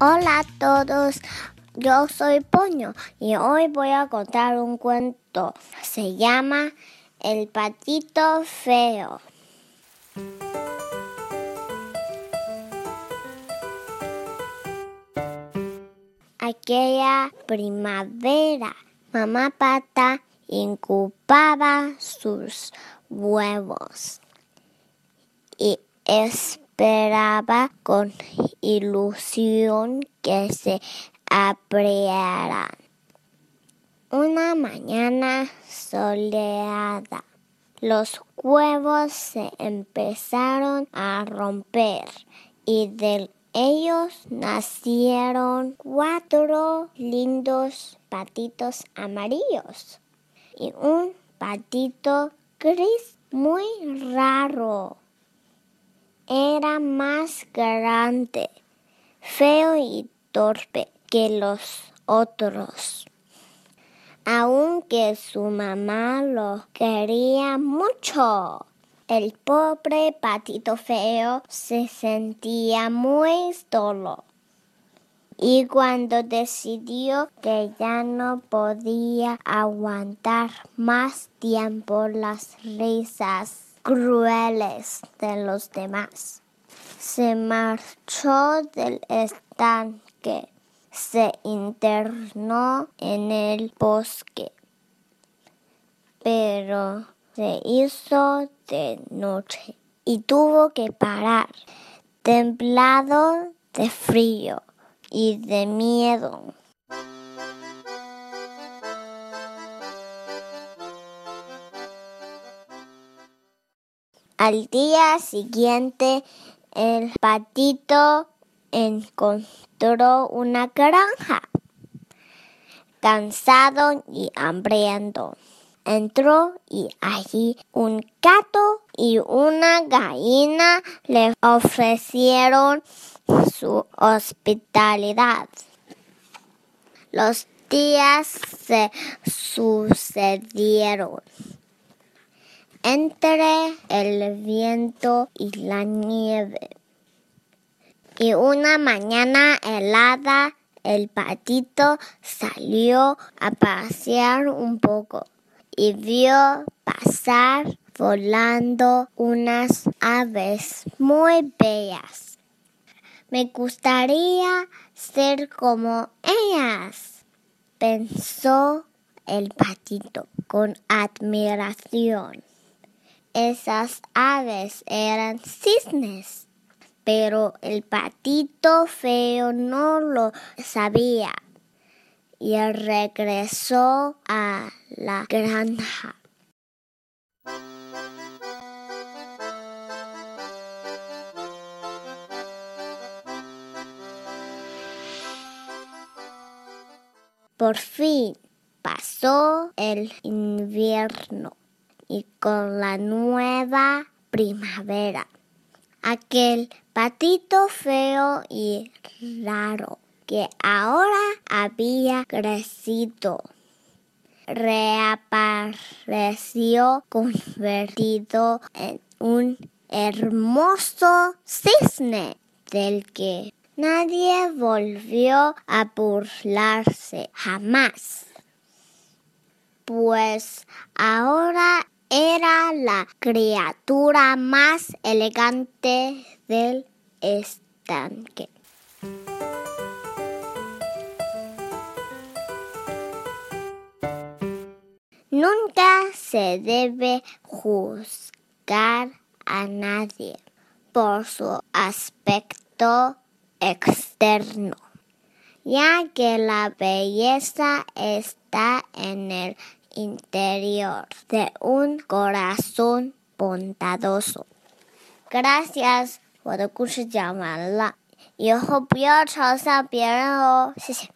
Hola a todos, yo soy Poño y hoy voy a contar un cuento. Se llama El patito feo. Aquella primavera, mamá pata incubaba sus huevos y esperaba con ilusión que se abrieran. Una mañana soleada, los huevos se empezaron a romper y de ellos nacieron cuatro lindos patitos amarillos y un patito gris muy raro. Era más grande, feo y torpe que los otros. Aunque su mamá lo quería mucho. El pobre patito feo se sentía muy solo. Y cuando decidió que ya no podía aguantar más tiempo las risas crueles de los demás, se marchó del estanque, se internó en el bosque, pero se hizo de noche y tuvo que parar, temblado de frío y de miedo. Al día siguiente, el patito encontró una granja. Cansado y hambriento, entró y allí un gato y una gallina le ofrecieron su hospitalidad. Los días se sucedieron entre el viento y la nieve. Y una mañana helada, el patito salió a pasear un poco y vio pasar volando unas aves muy bellas. Me gustaría ser como ellas, pensó el patito con admiración. Esas aves eran cisnes, pero el patito feo no lo sabía y regresó a la granja. Por fin pasó el invierno y con la nueva primavera. Aquel patito feo y raro que ahora había crecido reapareció convertido en un hermoso cisne del que nadie volvió a burlarse jamás. Pues ahora era la criatura más elegante del estanque. Nunca se debe juzgar a nadie por su aspecto externo, ya que la belleza está en el interior de un corazón bondadoso. Gracias，我的故事讲完了，以后不要嘲笑别人哦，谢谢。